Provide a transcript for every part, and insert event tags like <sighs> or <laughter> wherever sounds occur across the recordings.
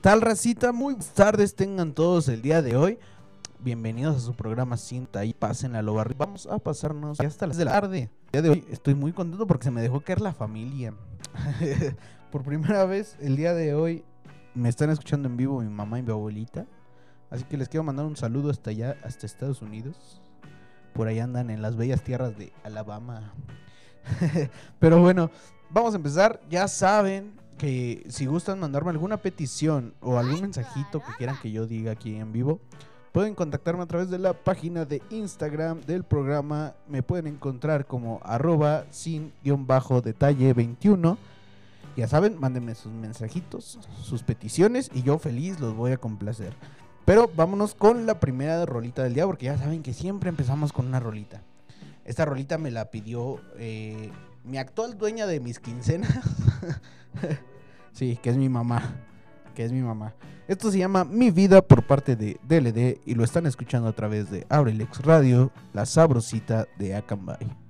Tal, racita? Muy tardes tengan todos el día de hoy. Bienvenidos a su programa Cinta y pasen a lo barrio. Vamos a pasarnos hasta las de la tarde. El día de hoy estoy muy contento porque se me dejó caer la familia. <laughs> Por primera vez el día de hoy me están escuchando en vivo mi mamá y mi abuelita. Así que les quiero mandar un saludo hasta allá, hasta Estados Unidos. Por ahí andan en las bellas tierras de Alabama. <laughs> Pero bueno, vamos a empezar. Ya saben que si gustan mandarme alguna petición o algún mensajito que quieran que yo diga aquí en vivo, pueden contactarme a través de la página de Instagram del programa. Me pueden encontrar como arroba sin guion bajo detalle 21. Ya saben, mándenme sus mensajitos, sus peticiones y yo feliz los voy a complacer. Pero vámonos con la primera rolita del día porque ya saben que siempre empezamos con una rolita. Esta rolita me la pidió eh, mi actual dueña de mis quincenas. <laughs> sí, que es mi mamá. <laughs> Que es mi mamá. Esto se llama Mi Vida por parte de DLD y lo están escuchando a través de Abrelex Radio, la sabrosita de Acambay.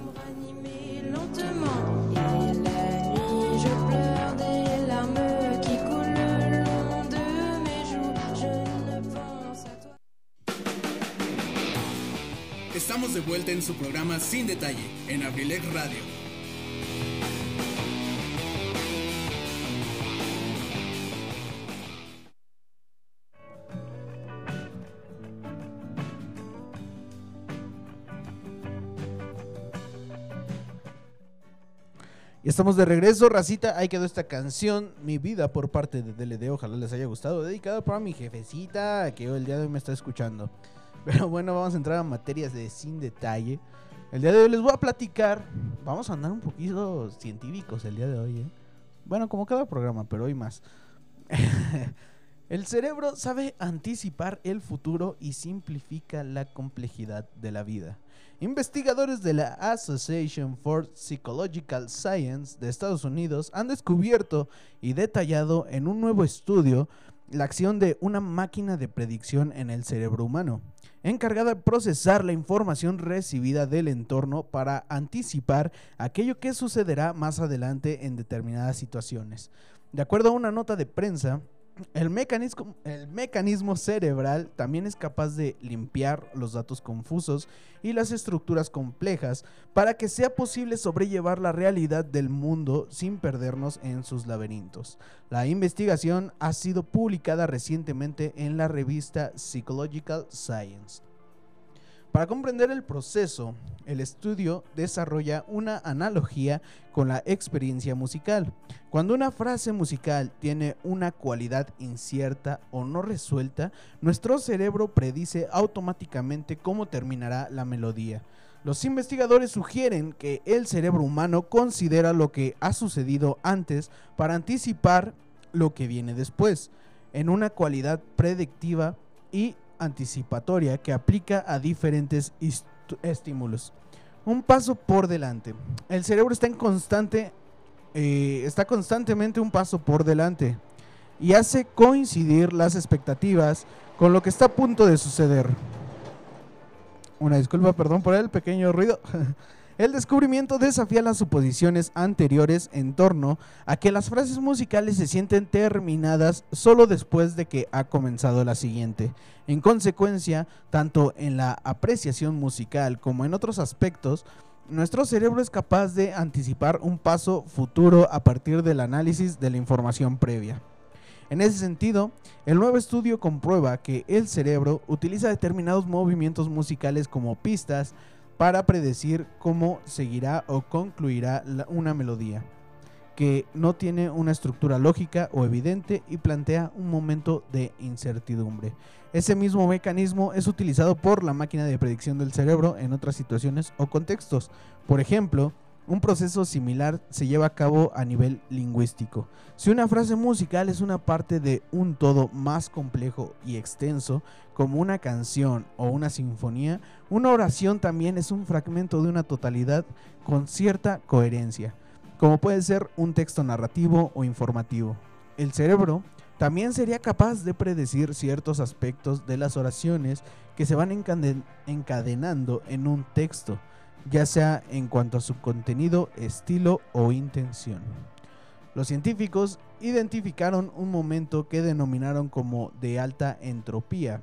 Estamos de vuelta en su programa Sin Detalle, en Abrilex Radio. Y estamos de regreso, racita. Ahí quedó esta canción, Mi vida, por parte de DLD. Ojalá les haya gustado. Dedicado para mi jefecita, que hoy el día de hoy me está escuchando. Pero bueno, vamos a entrar a materias de sin detalle. El día de hoy les voy a platicar. Vamos a andar un poquito científicos el día de hoy, ¿eh? Bueno, como cada programa, pero hoy más. <laughs> el cerebro sabe anticipar el futuro y simplifica la complejidad de la vida. Investigadores de la Association for Psychological Science de Estados Unidos han descubierto y detallado en un nuevo estudio la acción de una máquina de predicción en el cerebro humano, encargada de procesar la información recibida del entorno para anticipar aquello que sucederá más adelante en determinadas situaciones. De acuerdo a una nota de prensa, el mecanismo, cerebral también es capaz de limpiar los datos confusos y las estructuras complejas para que sea posible sobrellevar la realidad del mundo sin perdernos en sus laberintos. La investigación ha sido publicada recientemente en la revista Psychological Science. Para comprender el proceso, el estudio desarrolla una analogía con la experiencia musical. Cuando una frase musical tiene una cualidad incierta o no resuelta, nuestro cerebro predice automáticamente cómo terminará la melodía. Los investigadores sugieren que el cerebro humano considera lo que ha sucedido antes para anticipar lo que viene después, en una cualidad predictiva y anticipatoria que aplica a diferentes estímulos. Un paso por delante. El cerebro está en constante, eh, está constantemente un paso por delante y hace coincidir las expectativas con lo que está a punto de suceder. Una disculpa, perdón por el pequeño ruido. <laughs> El descubrimiento desafía las suposiciones anteriores en torno a que las frases musicales se sienten terminadas solo después de que ha comenzado la siguiente. En consecuencia, tanto en la apreciación musical como en otros aspectos, nuestro cerebro es capaz de anticipar un paso futuro a partir del análisis de la información previa. En ese sentido, el nuevo estudio comprueba que el cerebro utiliza determinados movimientos musicales como pistas para predecir cómo seguirá o concluirá una melodía, que no tiene una estructura lógica o evidente y plantea un momento de incertidumbre. Ese mismo mecanismo es utilizado por la máquina de predicción del cerebro en otras situaciones o contextos. Por ejemplo, un proceso similar se lleva a cabo a nivel lingüístico. Si una frase musical es una parte de un todo más complejo y extenso, como una canción o una sinfonía, una oración también es un fragmento de una totalidad con cierta coherencia, como puede ser un texto narrativo o informativo. El cerebro también sería capaz de predecir ciertos aspectos de las oraciones que se van encaden- encadenando en un texto, ya sea en cuanto a su contenido, estilo o intención. Los científicos identificaron un momento que denominaron como de alta entropía,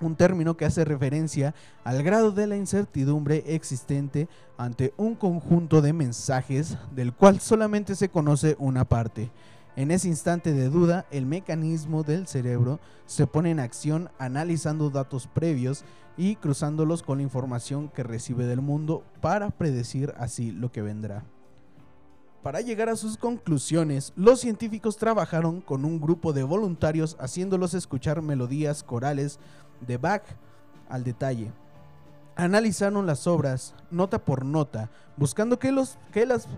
un término que hace referencia al grado de la incertidumbre existente ante un conjunto de mensajes del cual solamente se conoce una parte. En ese instante de duda, el mecanismo del cerebro se pone en acción analizando datos previos y cruzándolos con la información que recibe del mundo para predecir así lo que vendrá. Para llegar a sus conclusiones, los científicos trabajaron con un grupo de voluntarios haciéndolos escuchar melodías corales de Bach al detalle. Analizaron las obras nota por nota, buscando que los, que las,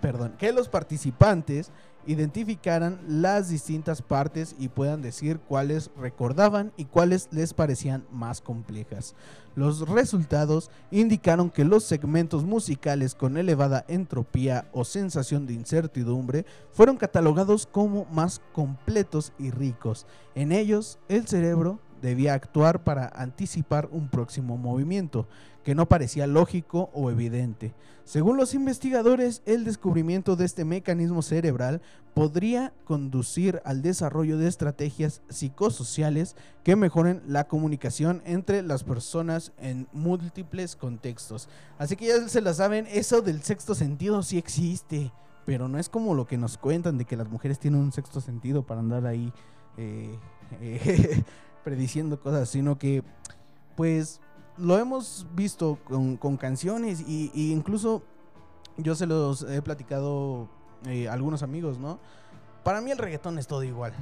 perdón, que los participantes identificaran las distintas partes y puedan decir cuáles recordaban y cuáles les parecían más complejas. Los resultados indicaron que los segmentos musicales con elevada entropía o sensación de incertidumbre fueron catalogados como más completos y ricos. En ellos, el cerebro debía actuar para anticipar un próximo movimiento que no parecía lógico o evidente. Según los investigadores, el descubrimiento de este mecanismo cerebral podría conducir al desarrollo de estrategias psicosociales que mejoren la comunicación entre las personas en múltiples contextos. Así que ya se la saben, eso del sexto sentido sí existe, pero no es como lo que nos cuentan de que las mujeres tienen un sexto sentido para andar ahí eh, <laughs> eh, prediciendo cosas, sino que pues lo hemos visto con, con canciones y, y incluso yo se los he platicado eh, a algunos amigos, ¿no? Para mí el reggaetón es todo igual.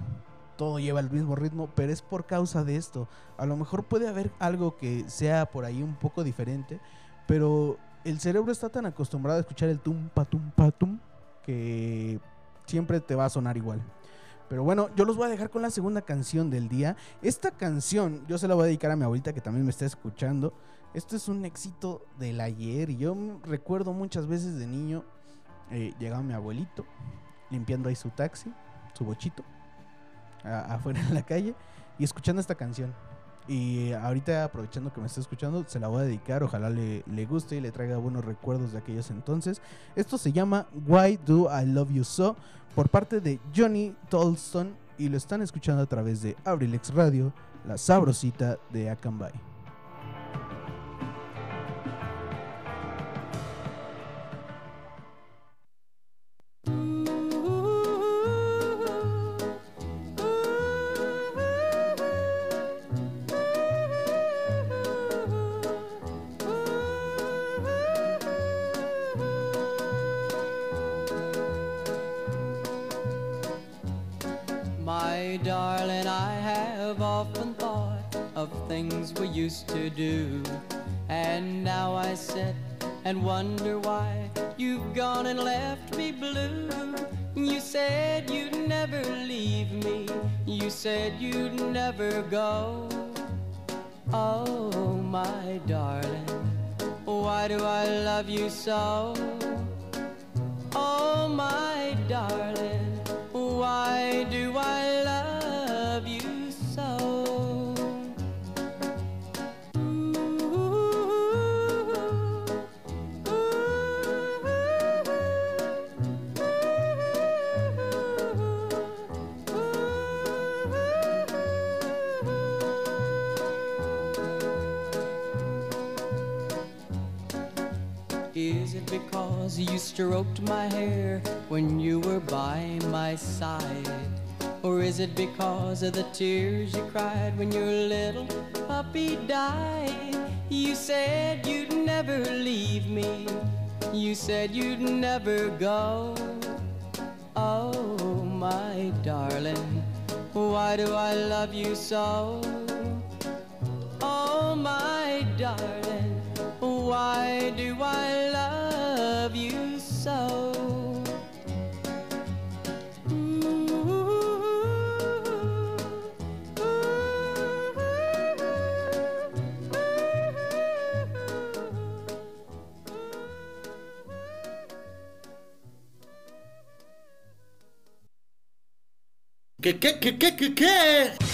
Todo lleva el mismo ritmo, pero es por causa de esto. A lo mejor puede haber algo que sea por ahí un poco diferente, pero el cerebro está tan acostumbrado a escuchar el tum pa tum pa tum que siempre te va a sonar igual. Pero bueno, yo los voy a dejar con la segunda canción del día. Esta canción yo se la voy a dedicar a mi abuelita que también me está escuchando. Esto es un éxito del ayer y yo recuerdo muchas veces de niño eh, llegaba mi abuelito limpiando ahí su taxi, su bochito, afuera en la calle y escuchando esta canción. Y ahorita aprovechando que me está escuchando, se la voy a dedicar, ojalá le, le guste y le traiga buenos recuerdos de aquellos entonces. Esto se llama Why Do I Love You So por parte de Johnny Tolston y lo están escuchando a través de Abrilex Radio, la sabrosita de Akanbay. To do. And now I sit and wonder why you've gone and left me blue. You said you'd never leave me, you said you'd never go. Oh, my darling, why do I love you so? Oh, my stroked my hair when you were by my side? Or is it because of the tears you cried when your little puppy died? You said you'd never leave me. You said you'd never go. Oh, my darling, why do I love you so? Oh, my darling, why do I love you so? ¿Qué, qué, qué, qué, qué, qué?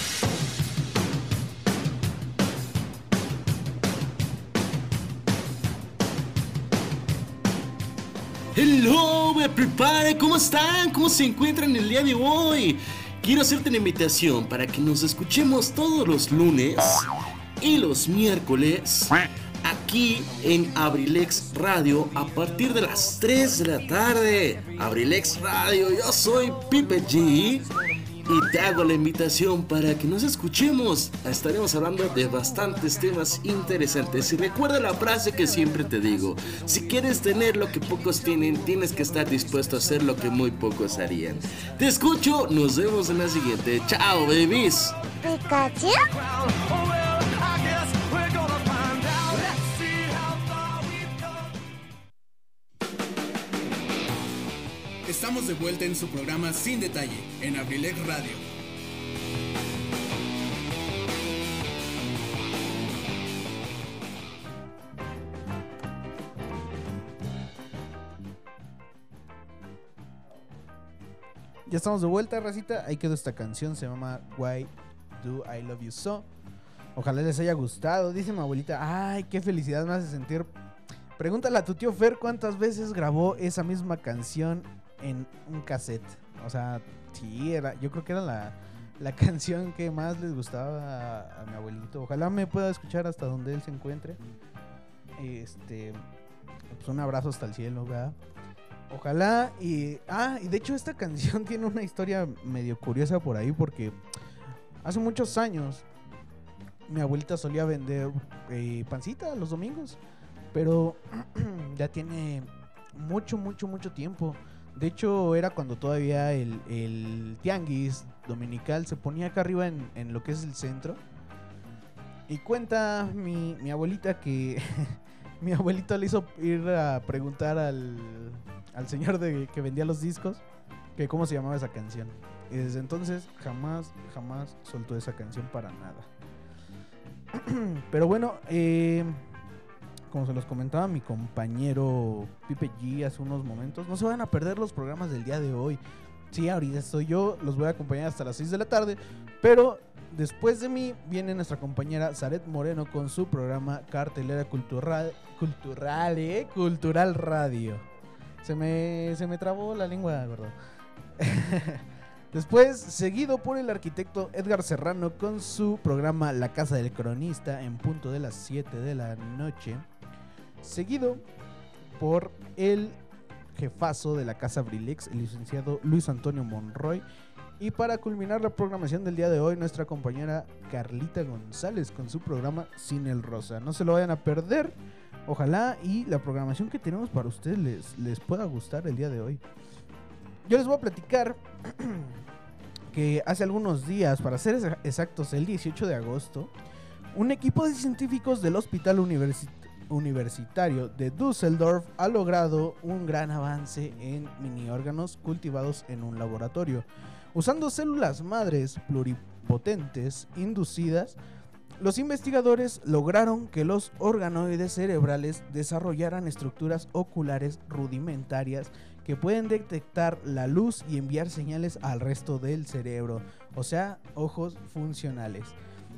Prepare, ¿cómo están? ¿Cómo se encuentran el día de hoy? Quiero hacerte una invitación para que nos escuchemos todos los lunes y los miércoles aquí en Abrilex Radio a partir de las 3 de la tarde. Abrilex Radio, yo soy Pipe G y te hago la invitación para que nos escuchemos. Estaremos hablando de bastantes temas interesantes. Y recuerda la frase que siempre te digo: si quieres tener lo que pocos tienen, tienes que estar dispuesto a hacer lo que muy pocos harían. Te escucho, nos vemos en la siguiente. Chao, babies. Pikachu? Vuelta en su programa Sin Detalle, en Abrilex Radio. Ya estamos de vuelta, racita. Ahí quedó esta canción, se llama Why Do I Love You So. Ojalá les haya gustado. Dice mi abuelita, ay, qué felicidad me hace sentir. Pregúntale a tu tío Fer cuántas veces grabó esa misma canción en un cassette. O sea, sí, era, yo creo que era la, la <laughs> canción que más les gustaba a, mi abuelito. Ojalá me pueda escuchar hasta donde él se encuentre. Este, pues un abrazo hasta el cielo, ¿verdad? Ojalá y ah, y de hecho esta <laughs> canción tiene una historia medio curiosa por ahí porque hace muchos años mi abuelita solía vender eh, pancita los domingos, pero <clears throat> ya tiene mucho, mucho, mucho tiempo. De hecho, era cuando todavía el, el tianguis dominical se ponía acá arriba en, en lo que es el centro. Y cuenta mi, mi abuelita que <laughs> mi abuelito le hizo ir a preguntar al, al señor de, que vendía los discos que cómo se llamaba esa canción. Y desde entonces jamás, jamás soltó esa canción para nada. <clears throat> Pero bueno, eh, como se los comentaba mi compañero Pipe G hace unos momentos, no se van a perder los programas del día de hoy. Sí, ahorita estoy yo, los voy a acompañar hasta las 6 de la tarde, pero después de mí viene nuestra compañera Zaret Moreno con su programa Cartelera Cultural, Cultural, ¿eh? Cultural Radio. Se me, se me trabó la lengua, gordo. <laughs> Después, seguido por el arquitecto Edgar Serrano con su programa La Casa del Cronista en punto de las 7 de la noche. Seguido por el jefazo de la Casa Brilex, el licenciado Luis Antonio Monroy. Y para culminar la programación del día de hoy, nuestra compañera Carlita González con su programa Sin el Rosa. No se lo vayan a perder. Ojalá y la programación que tenemos para ustedes les, les pueda gustar el día de hoy. Yo les voy a platicar <clears throat> que hace algunos días, para ser exa- exactos, el 18 de agosto, un equipo de científicos del Hospital Universi- Universitario de Düsseldorf ha logrado un gran avance en mini órganos cultivados en un laboratorio. Usando células madres pluripotentes inducidas, los investigadores lograron que los organoides cerebrales desarrollaran estructuras oculares rudimentarias que pueden detectar la luz y enviar señales al resto del cerebro, o sea, ojos funcionales.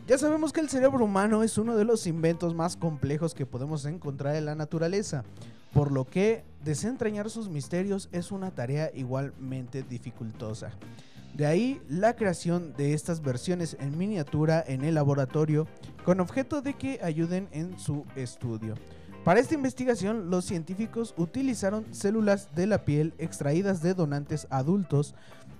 Ya sabemos que el cerebro humano es uno de los inventos más complejos que podemos encontrar en la naturaleza, por lo que desentrañar sus misterios es una tarea igualmente dificultosa. De ahí la creación de estas versiones en miniatura en el laboratorio con objeto de que ayuden en su estudio. Para esta investigación, los científicos utilizaron células de la piel extraídas de donantes adultos,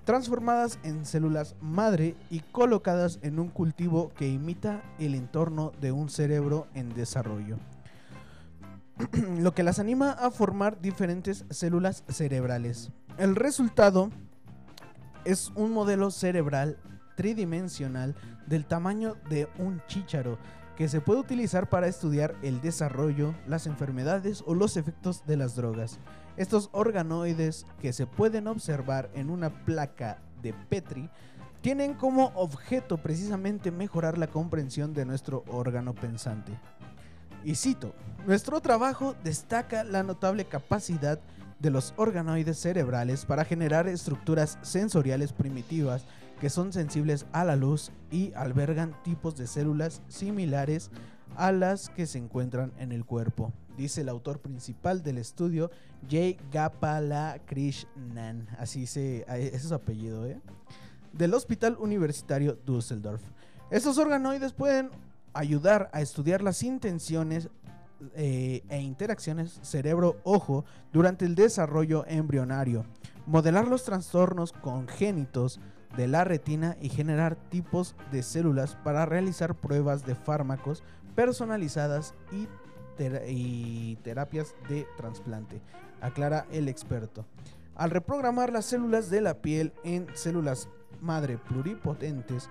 transformadas en células madre y colocadas en un cultivo que imita el entorno de un cerebro en desarrollo. <clears throat> Lo que las anima a formar diferentes células cerebrales. El resultado es un modelo cerebral tridimensional del tamaño de un chícharo que se puede utilizar para estudiar el desarrollo, las enfermedades o los efectos de las drogas. Estos organoides que se pueden observar en una placa de Petri tienen como objeto precisamente mejorar la comprensión de nuestro órgano pensante. Y cito, nuestro trabajo destaca la notable capacidad de los organoides cerebrales para generar estructuras sensoriales primitivas que son sensibles a la luz y albergan tipos de células similares a las que se encuentran en el cuerpo, dice el autor principal del estudio, J. Gapalakrishnan, así se, ese es su apellido, ¿eh? del Hospital Universitario Düsseldorf. Estos organoides pueden ayudar a estudiar las intenciones eh, e interacciones cerebro-ojo durante el desarrollo embrionario, modelar los trastornos congénitos de la retina y generar tipos de células para realizar pruebas de fármacos personalizadas y, y terapias de trasplante, aclara el experto. Al reprogramar las células de la piel en células madre pluripotentes,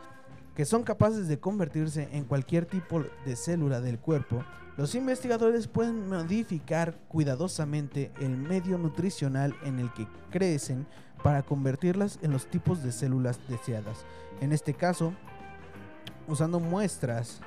que son capaces de convertirse en cualquier tipo de célula del cuerpo, los investigadores pueden modificar cuidadosamente el medio nutricional en el que crecen para convertirlas en los tipos de células deseadas. En este caso, usando muestras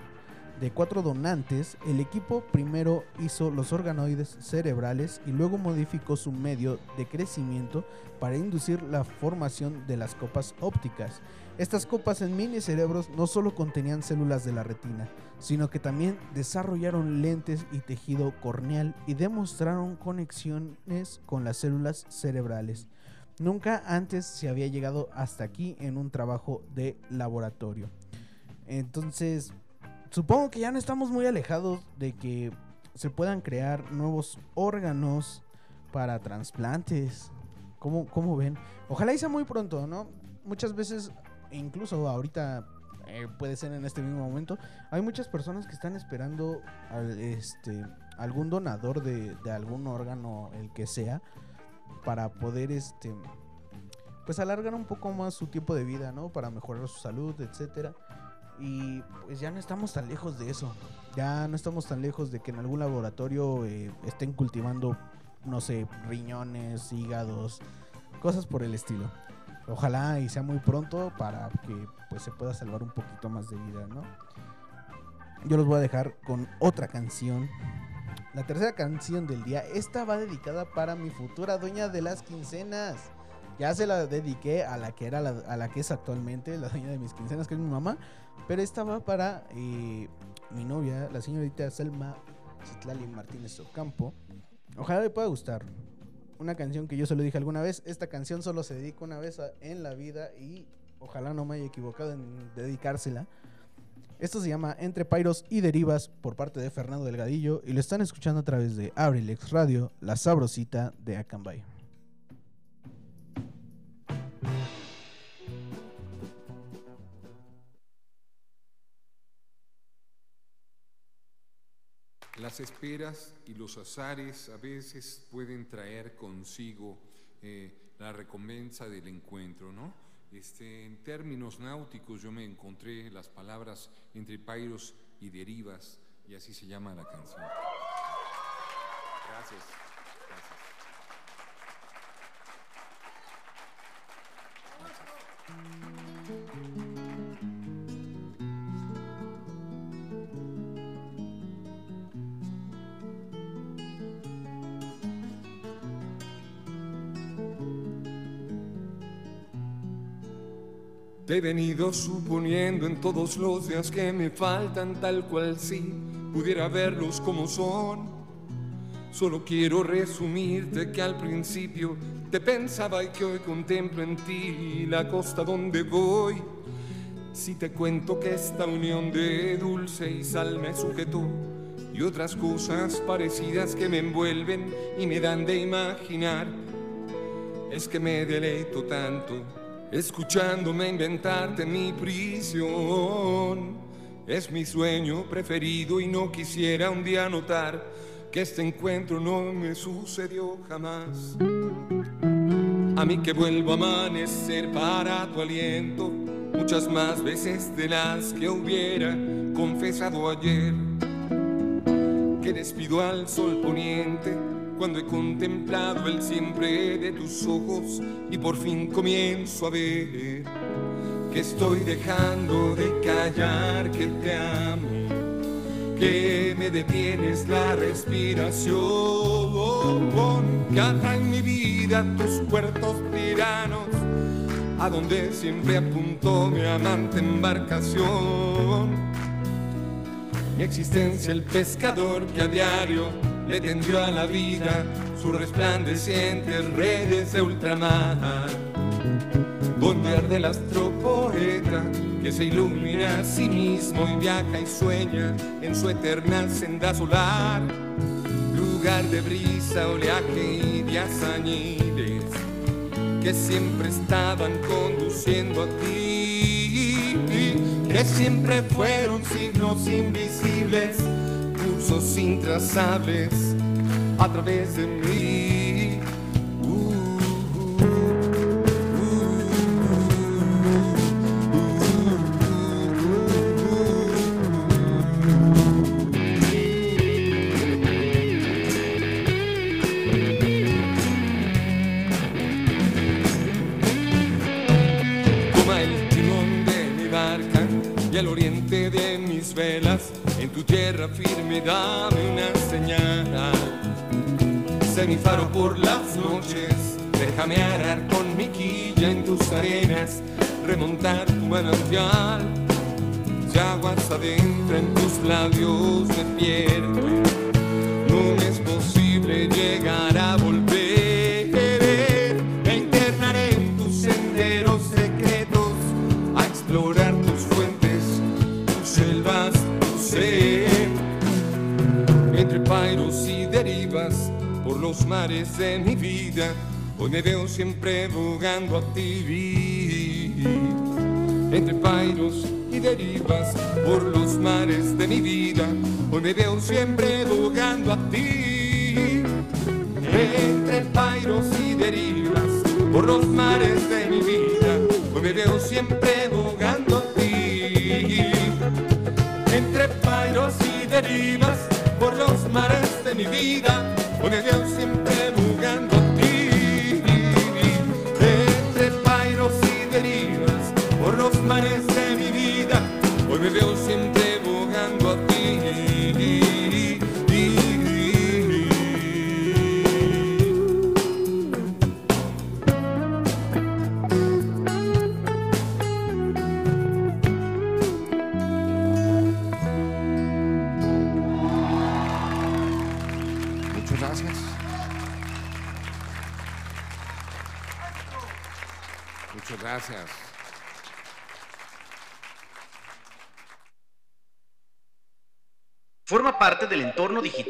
de cuatro donantes, el equipo primero hizo los organoides cerebrales y luego modificó su medio de crecimiento para inducir la formación de las copas ópticas. Estas copas en mini cerebros no solo contenían células de la retina, sino que también desarrollaron lentes y tejido corneal y demostraron conexiones con las células cerebrales. Nunca antes se había llegado hasta aquí en un trabajo de laboratorio. Entonces, supongo que ya no estamos muy alejados de que se puedan crear nuevos órganos para trasplantes. ¿Cómo, cómo ven? Ojalá y sea muy pronto, ¿no? Muchas veces, incluso ahorita eh, puede ser en este mismo momento, hay muchas personas que están esperando al, este, algún donador de, de algún órgano, el que sea, para poder este pues alargar un poco más su tiempo de vida, ¿no? Para mejorar su salud, etcétera. Y pues ya no estamos tan lejos de eso. Ya no estamos tan lejos de que en algún laboratorio eh, estén cultivando, no sé, riñones, hígados, cosas por el estilo. Ojalá y sea muy pronto para que pues se pueda salvar un poquito más de vida, ¿no? Yo los voy a dejar con otra canción. La tercera canción del día. Esta va dedicada para mi futura dueña de las quincenas. Ya se la dediqué a la que era la, a la que es actualmente la dueña de mis quincenas, que es mi mamá. Pero esta va para eh, mi novia, la señorita Selma Citlali Martínez Ocampo. Ojalá le pueda gustar. Una canción que yo se lo dije alguna vez. Esta canción solo se dedica una vez en la vida y ojalá no me haya equivocado en dedicársela. Esto se llama Entre Pairos y Derivas por parte de Fernando Delgadillo y lo están escuchando a través de Abrilex Radio, la sabrosita de Acambay. Las esperas y los azares a veces pueden traer consigo eh, la recompensa del encuentro, ¿no? Este, en términos náuticos yo me encontré las palabras entre pairos y derivas y así se llama la canción. Gracias. Te he venido suponiendo en todos los días que me faltan tal cual si pudiera verlos como son. Solo quiero resumirte que al principio te pensaba y que hoy contemplo en ti la costa donde voy. Si te cuento que esta unión de dulce y sal me sujetó y otras cosas parecidas que me envuelven y me dan de imaginar. Es que me deleito tanto escuchándome inventarte mi prisión. Es mi sueño preferido y no quisiera un día notar que este encuentro no me sucedió jamás. A mí que vuelvo a amanecer para tu aliento, muchas más veces de las que hubiera confesado ayer. Que despido al sol poniente cuando he contemplado el siempre de tus ojos y por fin comienzo a ver que estoy dejando de callar que te amo, que me detienes la respiración, que en mi vida tus puertos tiranos, a donde siempre apuntó mi amante embarcación. Mi existencia el pescador que a diario le tendió a la vida sus resplandecientes redes de ultramar. Donde arde el astropoeta que se ilumina a sí mismo y viaja y sueña en su eterna senda solar, lugar de brisa, oleaje y días añiles que siempre estaban conduciendo a ti, que siempre fueron signos invisibles, cursos intrazables a través de mí. Hoy me veo siempre bogando a ti. Entre pairos y derivas, por los mares de mi vida, hoy me veo siempre bogando a ti. Entre pairos y derivas, por los mares de mi vida, hoy me veo siempre bogando a ti. Entre pairos y derivas,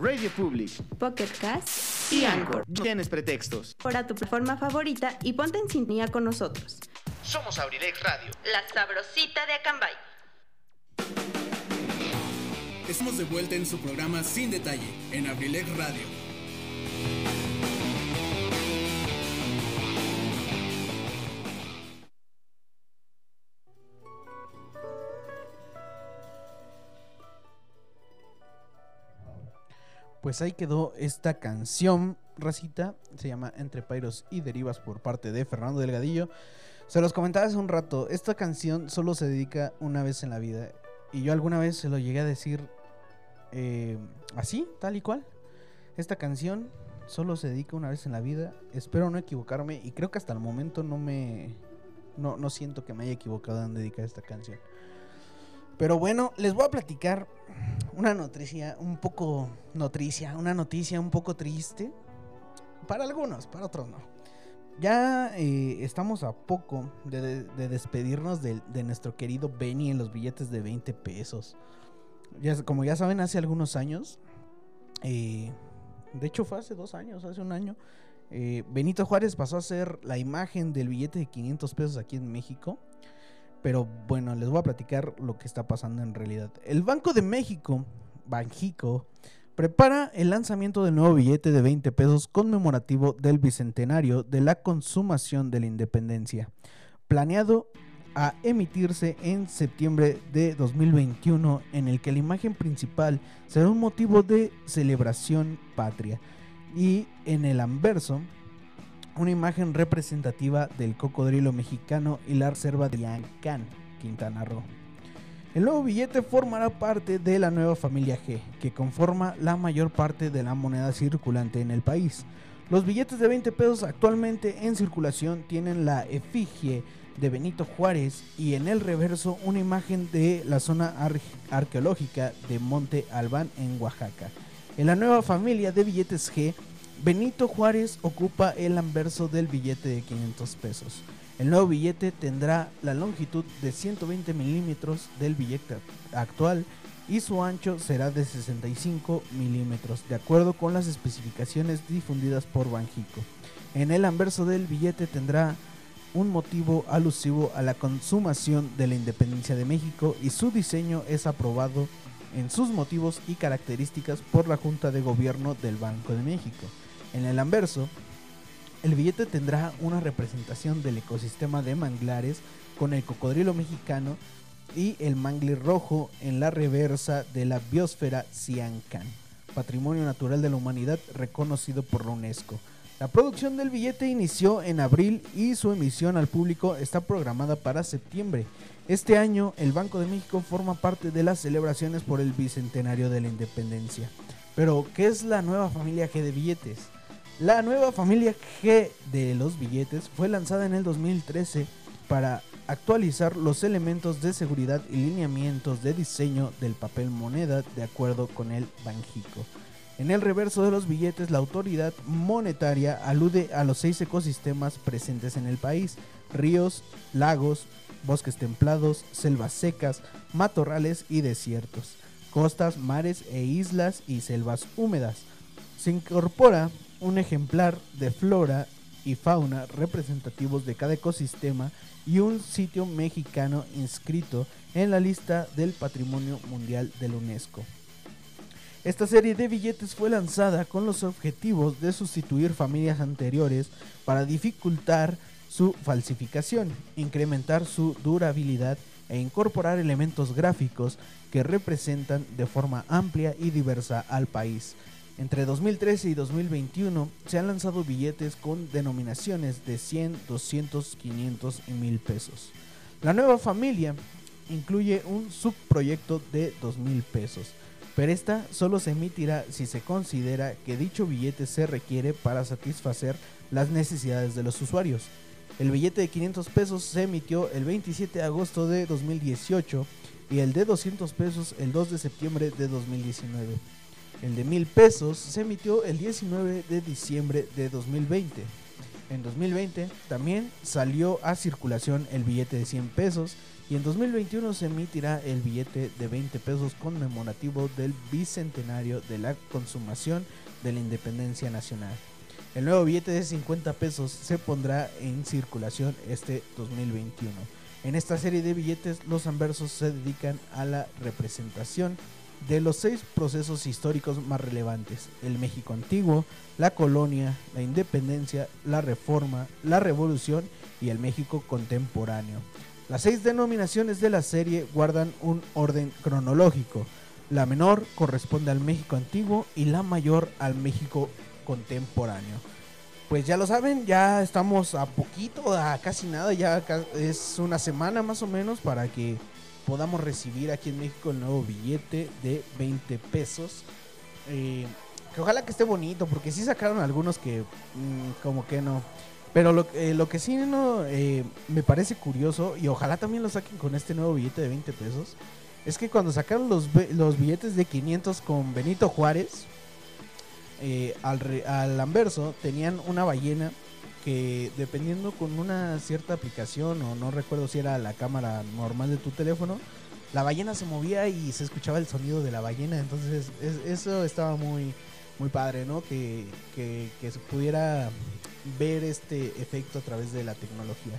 Radio Public Pocket Cast y Anchor. Tienes pretextos. Ahora tu plataforma favorita y ponte en sintonía con nosotros. Somos Abrilex Radio. La sabrosita de Acambay. Estamos de vuelta en su programa Sin Detalle, en Abrilex Radio. Pues ahí quedó esta canción, racita. Se llama Entre Pairos y Derivas por parte de Fernando Delgadillo. Se los comentaba hace un rato. Esta canción solo se dedica una vez en la vida. Y yo alguna vez se lo llegué a decir eh, así, tal y cual. Esta canción solo se dedica una vez en la vida. Espero no equivocarme. Y creo que hasta el momento no me. No, no siento que me haya equivocado en dedicar esta canción. Pero bueno, les voy a platicar una noticia un poco noticia, una noticia un poco triste. Para algunos, para otros no. Ya eh, estamos a poco de, de- de despedirnos de, de nuestro querido Benny en los billetes de 20 pesos. Ya, como ya saben, hace algunos años, eh, de hecho fue hace dos años, hace un año, eh, Benito Juárez pasó a ser la imagen del billete de 500 pesos aquí en México. Pero bueno, les voy a platicar lo que está pasando en realidad. El Banco de México, Banjico, prepara el lanzamiento del nuevo billete de 20 pesos conmemorativo del bicentenario de la consumación de la independencia, planeado a emitirse en septiembre de 2021, en el que la imagen principal será un motivo de celebración patria y en el anverso una imagen representativa del cocodrilo mexicano y la reserva de Yancán, Quintana Roo. El nuevo billete formará parte de la nueva familia G, que conforma la mayor parte de la moneda circulante en el país. Los billetes de 20 pesos actualmente en circulación tienen la efigie de Benito Juárez y en el reverso una imagen de la zona ar- arqueológica de Monte Albán en Oaxaca. En la nueva familia de billetes G, Benito Juárez ocupa el anverso del billete de 500 pesos. El nuevo billete tendrá la longitud de 120 milímetros del billete actual y su ancho será de 65 milímetros, de acuerdo con las especificaciones difundidas por Banjico. En el anverso del billete tendrá un motivo alusivo a la consumación de la independencia de México y su diseño es aprobado en sus motivos y características por la Junta de Gobierno del Banco de México. En el anverso, el billete tendrá una representación del ecosistema de manglares con el cocodrilo mexicano y el mangle rojo en la reversa de la biosfera Siancán, patrimonio natural de la humanidad reconocido por la UNESCO. La producción del billete inició en abril y su emisión al público está programada para septiembre. Este año el Banco de México forma parte de las celebraciones por el bicentenario de la independencia. Pero, ¿qué es la nueva familia G de billetes? La nueva familia G de los billetes fue lanzada en el 2013 para actualizar los elementos de seguridad y lineamientos de diseño del papel moneda de acuerdo con el Banjico. En el reverso de los billetes, la autoridad monetaria alude a los seis ecosistemas presentes en el país: ríos, lagos, bosques templados, selvas secas, matorrales y desiertos, costas, mares e islas y selvas húmedas. Se incorpora un ejemplar de flora y fauna representativos de cada ecosistema y un sitio mexicano inscrito en la lista del Patrimonio Mundial de la UNESCO. Esta serie de billetes fue lanzada con los objetivos de sustituir familias anteriores para dificultar su falsificación, incrementar su durabilidad e incorporar elementos gráficos que representan de forma amplia y diversa al país. Entre 2013 y 2021 se han lanzado billetes con denominaciones de 100, 200, 500 y 1000 pesos. La nueva familia incluye un subproyecto de 2000 pesos, pero esta solo se emitirá si se considera que dicho billete se requiere para satisfacer las necesidades de los usuarios. El billete de 500 pesos se emitió el 27 de agosto de 2018 y el de 200 pesos el 2 de septiembre de 2019. El de 1000 pesos se emitió el 19 de diciembre de 2020. En 2020 también salió a circulación el billete de 100 pesos y en 2021 se emitirá el billete de 20 pesos conmemorativo del bicentenario de la consumación de la independencia nacional. El nuevo billete de 50 pesos se pondrá en circulación este 2021. En esta serie de billetes los anversos se dedican a la representación de los seis procesos históricos más relevantes, el México antiguo, la colonia, la independencia, la reforma, la revolución y el México contemporáneo. Las seis denominaciones de la serie guardan un orden cronológico. La menor corresponde al México antiguo y la mayor al México contemporáneo. Pues ya lo saben, ya estamos a poquito, a casi nada, ya es una semana más o menos para que podamos recibir aquí en México el nuevo billete de 20 pesos. Eh, que ojalá que esté bonito, porque sí sacaron algunos que mm, como que no. Pero lo, eh, que sí eh, me parece curioso, y ojalá también lo saquen con este nuevo billete de 20 pesos, es que cuando sacaron los, billetes de 500 con Benito Juárez, al, re- al anverso tenían una ballena que dependiendo con una cierta aplicación, o no recuerdo si era la cámara normal de tu teléfono, la ballena se movía y se escuchaba el sonido de la ballena. Entonces es- eso estaba muy, muy padre, ¿no? Que, que, que se pudiera ver este efecto a través de la tecnología.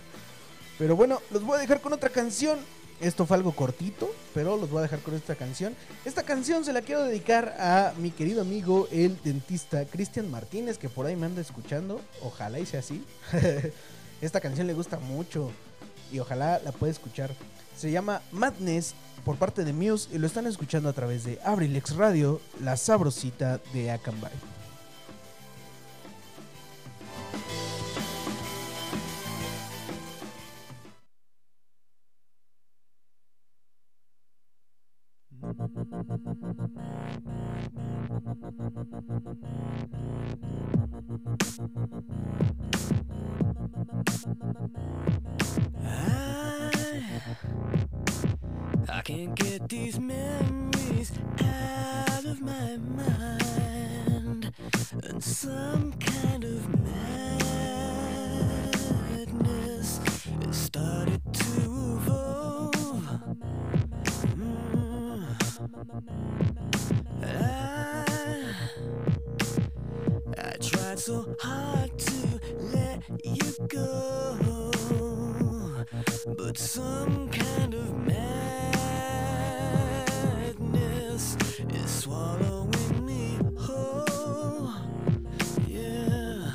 Pero bueno, los voy a dejar con otra canción. Esto fue algo cortito, pero los voy a dejar con esta canción. Esta canción se la quiero dedicar a mi querido amigo, el dentista Cristian Martínez, que por ahí me anda escuchando. Ojalá y sea así. <laughs> esta canción le gusta mucho y ojalá la pueda escuchar. Se llama Madness por parte de Muse y lo están escuchando a través de Abrilex Radio, la sabrosita de Akanbay. I can't get these memories out of my mind, and some kind of madness started to evolve. I, <laughs> I tried so hard to let you go, but some kind of madness is swallowing me whole. Yeah,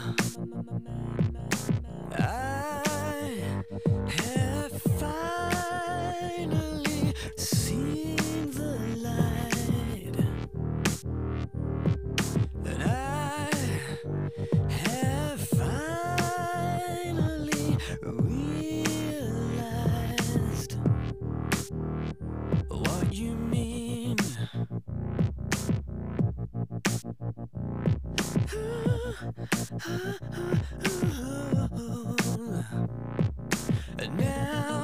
<sighs> And now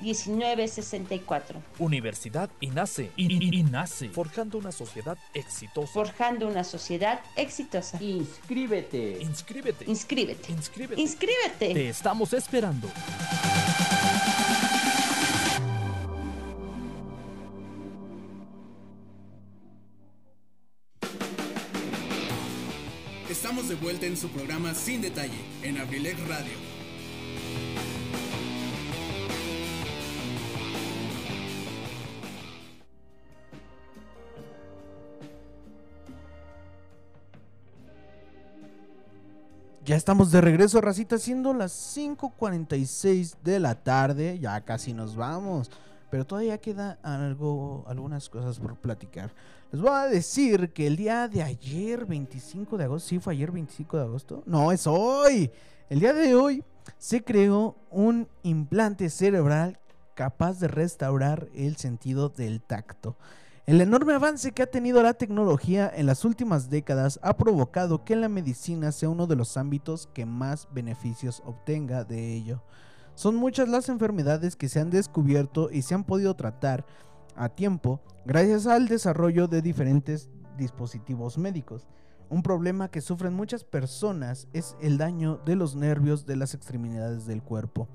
718-127-1964. Universidad INACE. I- I- INACE. Forjando una sociedad exitosa. Forjando una sociedad exitosa. Inscríbete. Inscríbete. Inscríbete. Inscríbete. Inscríbete. Te estamos esperando. Estamos de vuelta en su programa Sin Detalle, en Abrilex Radio. Ya estamos de regreso, racita, siendo las 5.46 de la tarde. Ya casi nos vamos. Pero todavía queda algo, algunas cosas por platicar. Les voy a decir que el día de ayer, 25 de agosto, ¿sí fue ayer 25 de agosto? No, es hoy. El día de hoy se creó un implante cerebral capaz de restaurar el sentido del tacto. El enorme avance que ha tenido la tecnología en las últimas décadas ha provocado que la medicina sea uno de los ámbitos que más beneficios obtenga de ello. Son muchas las enfermedades que se han descubierto y se han podido tratar a tiempo gracias al desarrollo de diferentes dispositivos médicos. Un problema que sufren muchas personas es el daño de los nervios de las extremidades del cuerpo,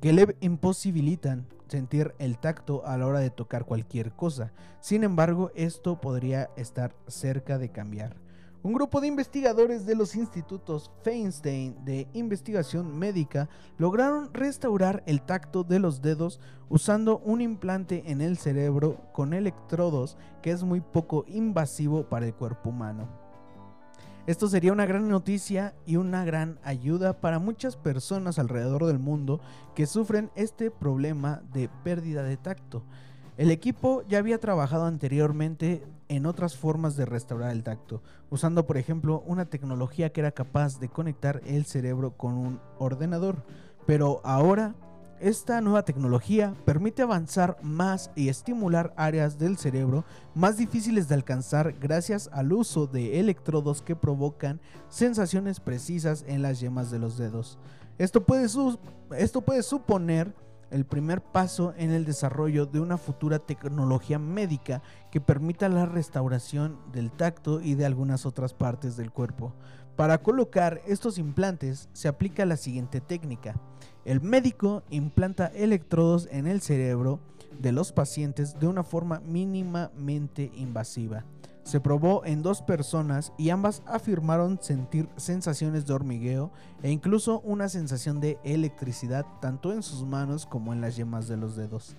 que le imposibilitan sentir el tacto a la hora de tocar cualquier cosa. Sin embargo, esto podría estar cerca de cambiar. Un grupo de investigadores de los institutos Feinstein de investigación médica lograron restaurar el tacto de los dedos usando un implante en el cerebro con electrodos que es muy poco invasivo para el cuerpo humano. Esto sería una gran noticia y una gran ayuda para muchas personas alrededor del mundo que sufren este problema de pérdida de tacto. El equipo ya había trabajado anteriormente en otras formas de restaurar el tacto, usando por ejemplo una tecnología que era capaz de conectar el cerebro con un ordenador, pero ahora esta nueva tecnología permite avanzar más y estimular áreas del cerebro más difíciles de alcanzar gracias al uso de electrodos que provocan sensaciones precisas en las yemas de los dedos. Esto puede, suponer el primer paso en el desarrollo de una futura tecnología médica que permita la restauración del tacto y de algunas otras partes del cuerpo. Para colocar estos implantes se aplica la siguiente técnica. El médico implanta electrodos en el cerebro de los pacientes de una forma mínimamente invasiva. Se probó en dos personas y ambas afirmaron sentir sensaciones de hormigueo e incluso una sensación de electricidad tanto en sus manos como en las yemas de los dedos.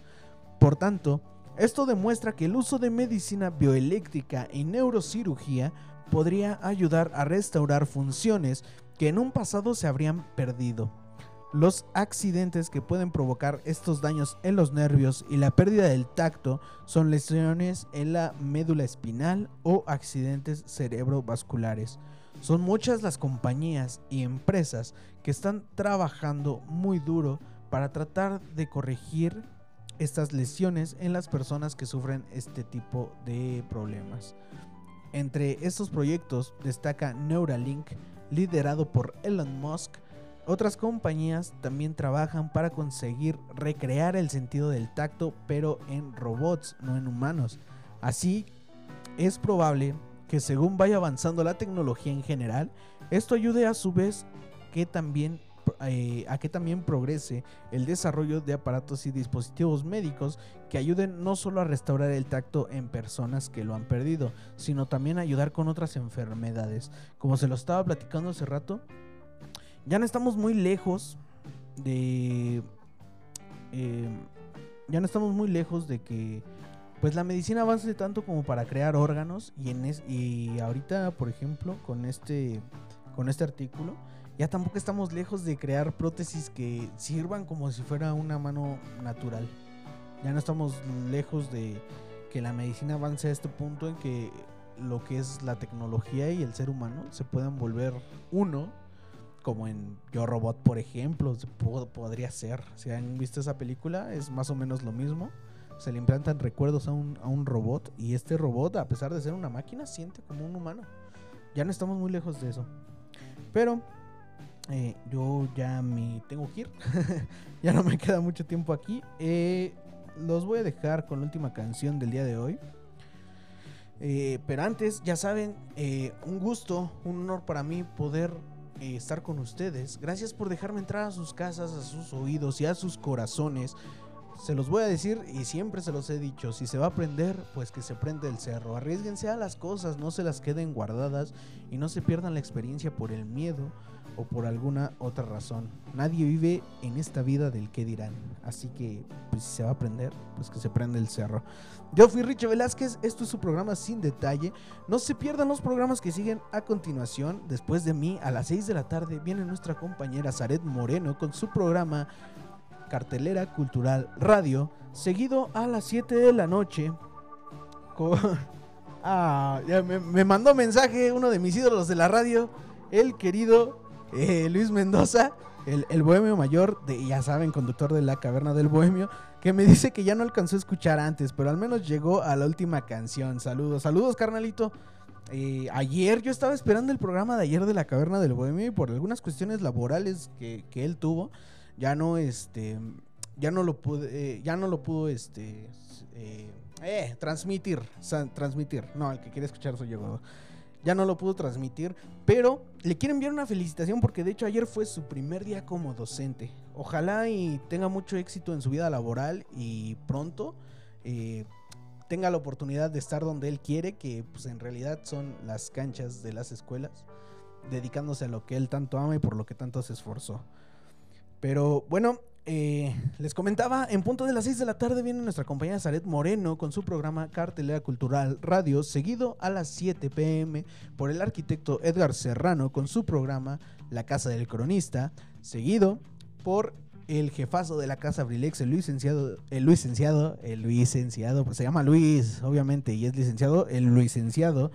Por tanto, esto demuestra que el uso de medicina bioeléctrica y neurocirugía podría ayudar a restaurar funciones que en un pasado se habrían perdido. Los accidentes que pueden provocar estos daños en los nervios y la pérdida del tacto son lesiones en la médula espinal o accidentes cerebrovasculares. Son muchas las compañías y empresas que están trabajando muy duro para tratar de corregir estas lesiones en las personas que sufren este tipo de problemas. Entre estos proyectos destaca Neuralink, liderado por Elon Musk, Otras compañías también trabajan para conseguir recrear el sentido del tacto, pero en robots, no en humanos. Así, es probable que según vaya avanzando la tecnología en general, esto ayude a su vez que también eh, a que también progrese el desarrollo de aparatos y dispositivos médicos que ayuden no solo a restaurar el tacto en personas que lo han perdido, sino también a ayudar con otras enfermedades. Como se lo estaba platicando hace rato, ya no estamos muy lejos de... eh, ya no estamos muy lejos de que pues la medicina avance tanto como para crear órganos y en es- y ahorita por ejemplo con este con este artículo ya tampoco estamos lejos de crear prótesis que sirvan como si fuera una mano natural. Ya no estamos lejos de que la medicina avance a este punto en que lo que es la tecnología y el ser humano se puedan volver uno, como en Yo Robot, por ejemplo, podría ser. Si han visto esa película, es más o menos lo mismo. Se le implantan recuerdos a un, a un robot y este robot, a pesar de ser una máquina, siente como un humano. Ya no estamos muy lejos de eso. Pero eh, yo ya me tengo que ir. <laughs> ya no me queda mucho tiempo aquí. Eh, los voy a dejar con la última canción del día de hoy. Eh, pero antes, ya saben, un gusto, un honor para mí poder eh, estar con ustedes. Gracias por dejarme entrar a sus casas, a sus oídos y a sus corazones. Se los voy a decir y siempre se los he dicho, si se va a prender, pues que se prende el cerro. Arriesguense a las cosas, no se las queden guardadas y no se pierdan la experiencia por el miedo por alguna otra razón. Nadie vive en esta vida del que dirán. Así que, pues si se va a prender, pues que se prende el cerro. Yo fui Richie Velázquez, esto es su programa sin detalle. No se pierdan los programas que siguen a continuación. Después de mí, a las 6 de la tarde, viene nuestra compañera Zaret Moreno con su programa Cartelera Cultural Radio, seguido a las 7 de la noche. <laughs> Ah, me, me mandó mensaje uno de mis ídolos de la radio, el querido eh, Luis Mendoza, el, el bohemio mayor, de, ya saben, conductor de la caverna del bohemio, que me dice que ya no alcanzó a escuchar antes, pero al menos llegó a la última canción. Saludos, saludos, carnalito. Eh, ayer yo estaba esperando el programa de ayer de la caverna del bohemio y por algunas cuestiones laborales que, que él tuvo, ya no este ya no lo pude eh, ya no lo pudo este transmitir transmitir no el que quiere escuchar soy yo ya no lo pudo transmitir pero le quiero enviar una felicitación porque de hecho ayer fue su primer día como docente. Ojalá y tenga mucho éxito en su vida laboral y pronto eh, tenga la oportunidad de estar donde él quiere que pues en realidad son las canchas de las escuelas dedicándose a lo que él tanto ama y por lo que tanto se esforzó. Pero bueno, eh, les comentaba, en punto de las 6 de la tarde viene nuestra compañera Zaret Moreno con su programa Cartelera Cultural Radio, seguido a las 7 pm por el arquitecto Edgar Serrano con su programa La Casa del Cronista, seguido por el jefazo de la Casa Abrilex, el licenciado, el licenciado, el licenciado, pues se llama Luis, obviamente, y es licenciado, el licenciado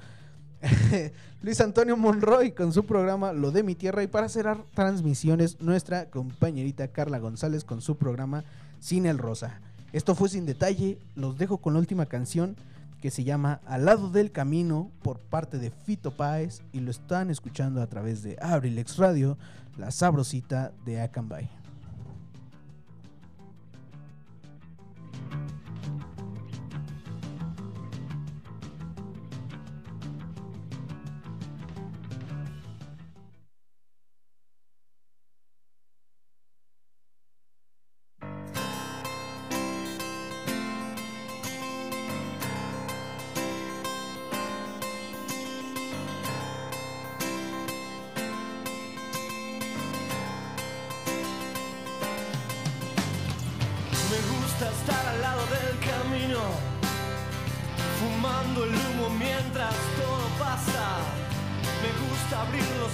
<laughs> Luis Antonio Monroy con su programa Lo de mi tierra y para cerrar transmisiones nuestra compañerita Carla González con su programa Cine el Rosa. Esto fue sin detalle, los dejo con la última canción que se llama Al lado del camino por parte de Fito Páez y lo están escuchando a través de Abrilex Radio, la sabrosita de Acambay.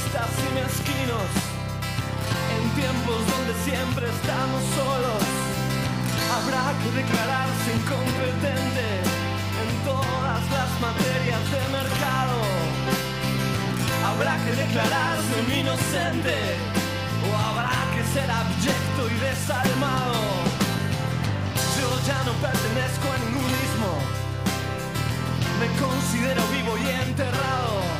Egoístas y mezquinos. tiempos donde siempre estamos solos. Habrá que declararse incompetente en todas las materias de mercado. Habrá que declararse un inocente o habrá que ser abyecto y desalmado. Yo ya no pertenezco a ningún mismo. Me considero vivo y enterrado.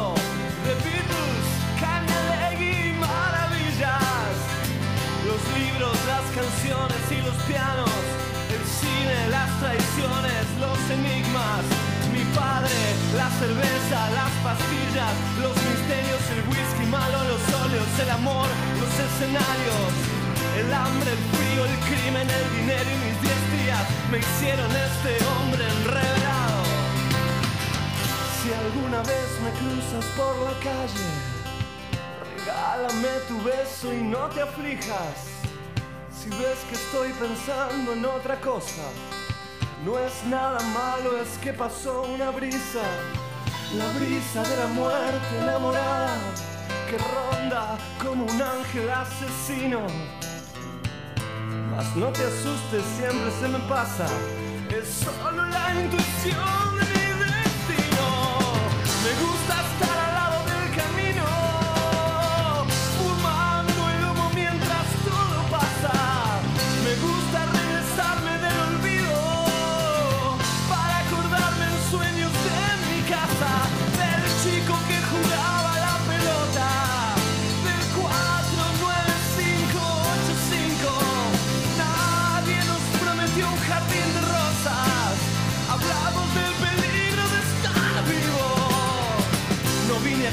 traiciones, los enigmas, mi padre, la cerveza, las pastillas, los misterios, el whisky malo, los óleos, el amor, los escenarios, el hambre, el frío, el crimen, el dinero y mis diez días me hicieron este hombre enredado. Si alguna vez me cruzas por la calle, Regálame tu beso y no te aflijas. Si ves que estoy pensando en otra cosa, no es nada malo, es que pasó una brisa. La brisa de la muerte enamorada que ronda como un ángel asesino. Mas no te asustes, siempre se me pasa. Es solo la intuición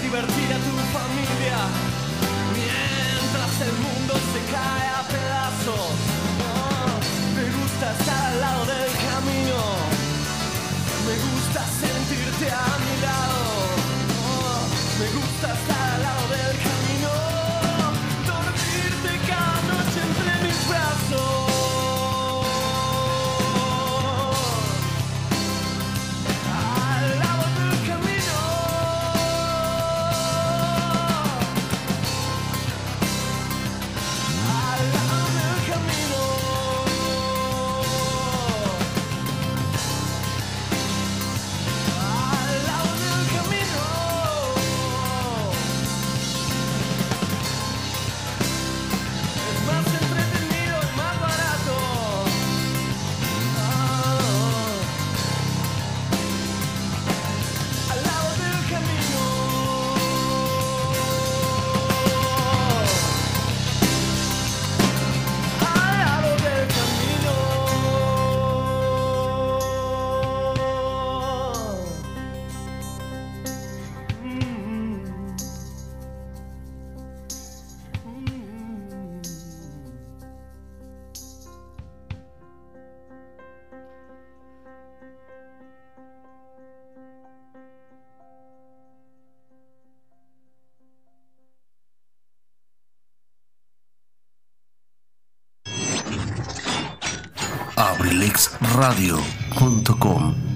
divertir a tu familia mientras el mundo se cae abrilexradio.com